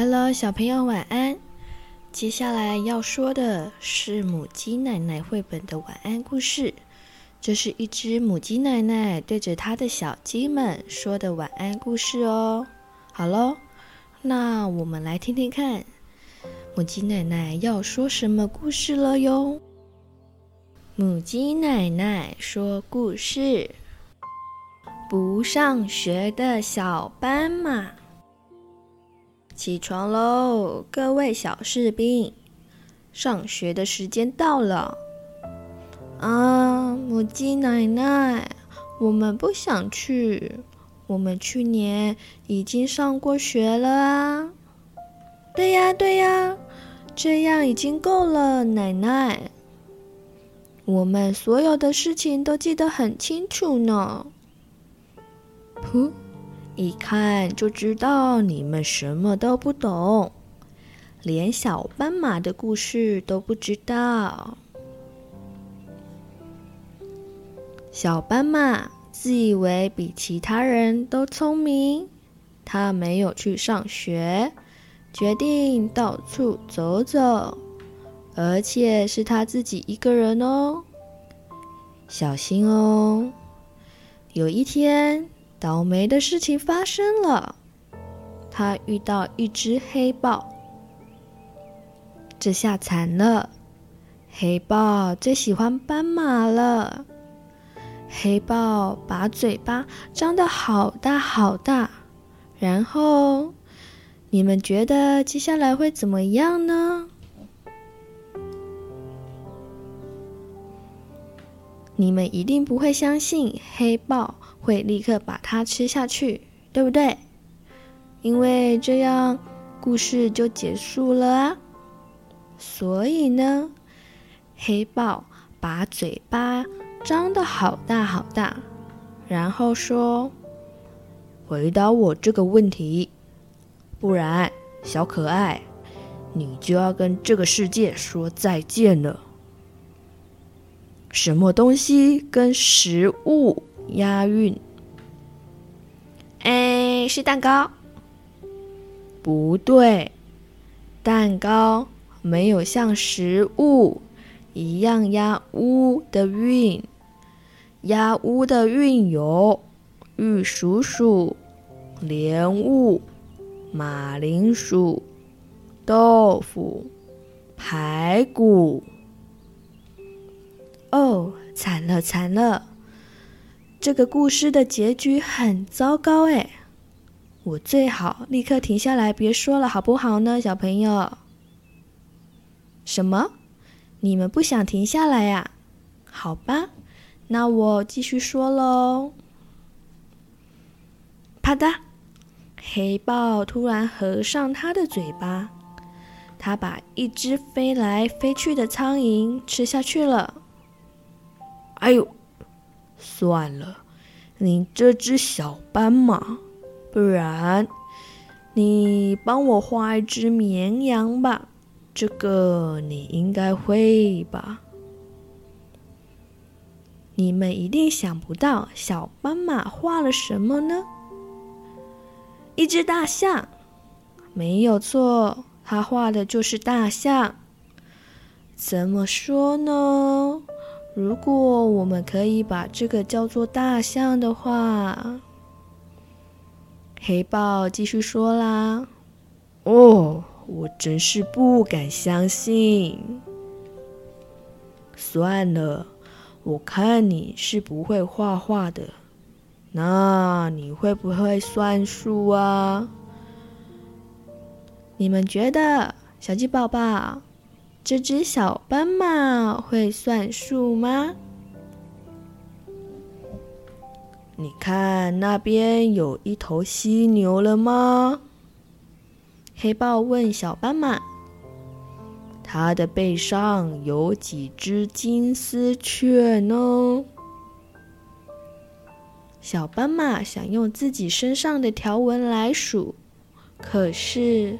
Hello，小朋友晚安。接下来要说的是母鸡奶奶绘本的晚安故事。这是一只母鸡奶奶对着它的小鸡们说的晚安故事哦。好喽，那我们来听听看，母鸡奶奶要说什么故事了哟。母鸡奶奶说故事：不上学的小斑马。起床喽，各位小士兵！上学的时间到了。啊，母鸡奶奶，我们不想去。我们去年已经上过学了啊。对呀，对呀，这样已经够了，奶奶。我们所有的事情都记得很清楚呢。噗。一看就知道你们什么都不懂，连小斑马的故事都不知道。小斑马自以为比其他人都聪明，他没有去上学，决定到处走走，而且是他自己一个人哦。小心哦，有一天。倒霉的事情发生了，他遇到一只黑豹，这下惨了。黑豹最喜欢斑马了，黑豹把嘴巴张得好大好大，然后你们觉得接下来会怎么样呢？你们一定不会相信黑豹会立刻把它吃下去，对不对？因为这样故事就结束了啊。所以呢，黑豹把嘴巴张得好大好大，然后说：“回答我这个问题，不然，小可爱，你就要跟这个世界说再见了。”什么东西跟食物押韵？哎，是蛋糕。不对，蛋糕没有像食物一样押“乌”的韵。押“乌”的韵有玉蜀黍、莲雾、马铃薯、豆腐、排骨。哦，惨了惨了！这个故事的结局很糟糕哎，我最好立刻停下来，别说了，好不好呢，小朋友？什么？你们不想停下来呀？好吧，那我继续说喽。啪嗒，黑豹突然合上它的嘴巴，它把一只飞来飞去的苍蝇吃下去了。哎呦，算了，你这只小斑马，不然你帮我画一只绵羊吧，这个你应该会吧？你们一定想不到小斑马画了什么呢？一只大象，没有错，他画的就是大象。怎么说呢？如果我们可以把这个叫做大象的话，黑豹继续说啦：“哦，我真是不敢相信。算了，我看你是不会画画的，那你会不会算数啊？你们觉得，小鸡宝宝？”这只小斑马会算数吗？你看那边有一头犀牛了吗？黑豹问小斑马。它的背上有几只金丝雀呢？小斑马想用自己身上的条纹来数，可是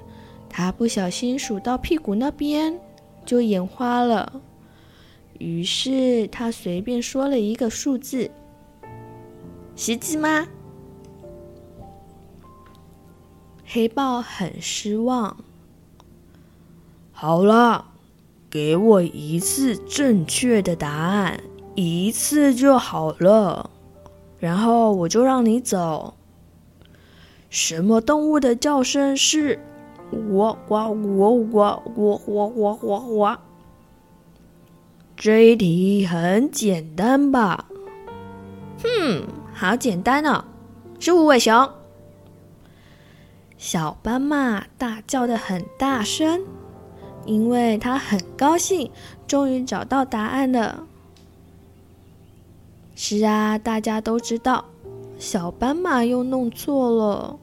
它不小心数到屁股那边。就眼花了，于是他随便说了一个数字：“袭击吗？”黑豹很失望。好了，给我一次正确的答案，一次就好了，然后我就让你走。什么动物的叫声是哇哇哇哇哇哇哇哇哇？这一题很简单吧？哼，好简单哦，是无尾熊。小斑马大叫的很大声，因为它很高兴，终于找到答案了。是啊，大家都知道，小斑马又弄错了，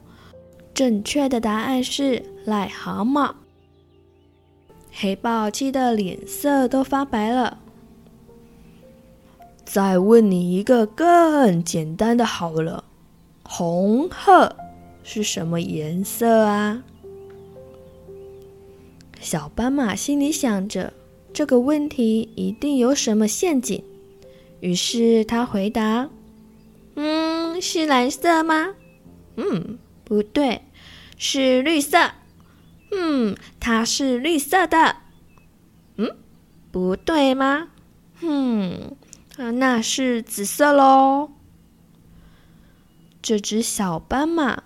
正确的答案是癞蛤蟆。黑豹气得脸色都发白了。再问你一个更简单的好了，红鹤是什么颜色啊？小斑马心里想着这个问题一定有什么陷阱，于是他回答：“嗯，是蓝色吗？嗯，不对，是绿色。嗯，它是绿色的。嗯，不对吗？嗯。”，那是紫色喽！这只小斑马，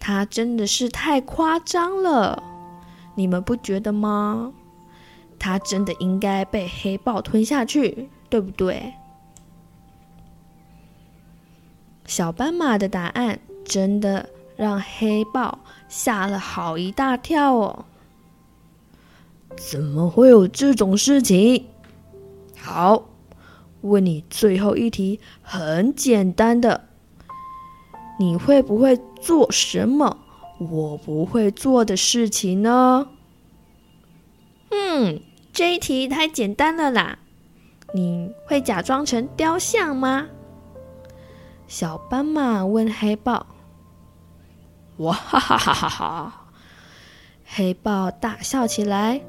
它真的是太夸张了，你们不觉得吗？它真的应该被黑豹吞下去，对不对？小斑马的答案真的让黑豹吓了好一大跳哦！怎么会有这种事情？好。问你最后一题，很简单的，你会不会做什么我不会做的事情呢？嗯，这一题太简单了啦！你会假装成雕像吗？小斑马问黑豹。哇哈哈哈哈哈！黑豹大笑起来，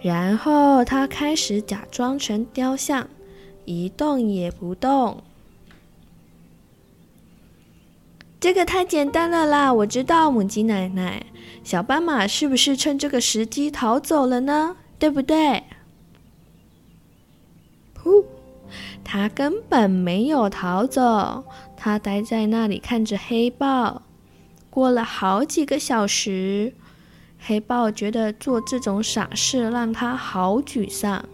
然后他开始假装成雕像。一动也不动，这个太简单了啦！我知道母鸡奶奶，小斑马是不是趁这个时机逃走了呢？对不对？呼，他根本没有逃走，他待在那里看着黑豹。过了好几个小时，黑豹觉得做这种傻事让他好沮丧。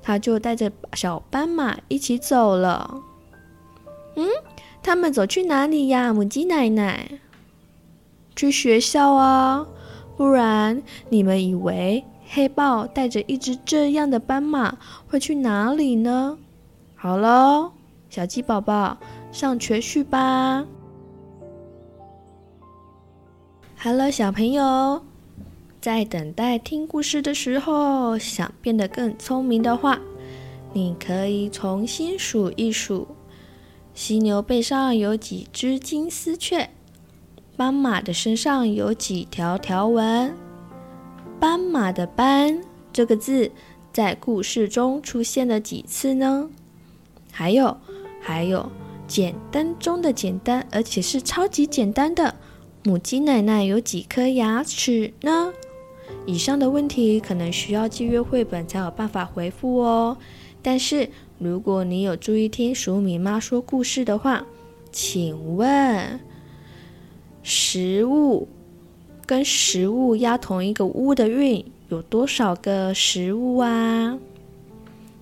他就带着小斑马一起走了。嗯，他们走去哪里呀？母鸡奶奶。去学校啊，不然你们以为黑豹带着一只这样的斑马会去哪里呢？好喽，小鸡宝宝，上学去吧。哈喽，小朋友。在等待听故事的时候，想变得更聪明的话，你可以重新数一数：犀牛背上有几只金丝雀？斑马的身上有几条条纹？斑马的“斑”这个字在故事中出现了几次呢？还有，还有，简单中的简单，而且是超级简单的，母鸡奶奶有几颗牙齿呢？以上的问题可能需要借阅绘本才有办法回复哦。但是如果你有注意听鼠米妈说故事的话，请问食物跟食物押同一个“屋”的韵有多少个食物啊？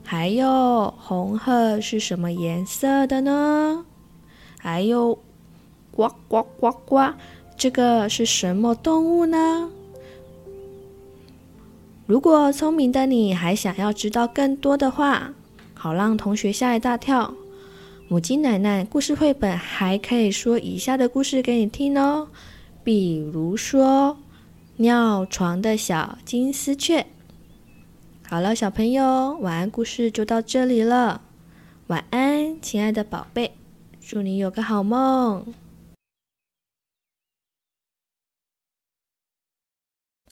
还有红鹤是什么颜色的呢？还有呱呱呱呱，这个是什么动物呢？如果聪明的你还想要知道更多的话，好让同学吓一大跳，母鸡奶奶故事绘本还可以说以下的故事给你听哦。比如说，尿床的小金丝雀。好了，小朋友，晚安故事就到这里了。晚安，亲爱的宝贝，祝你有个好梦。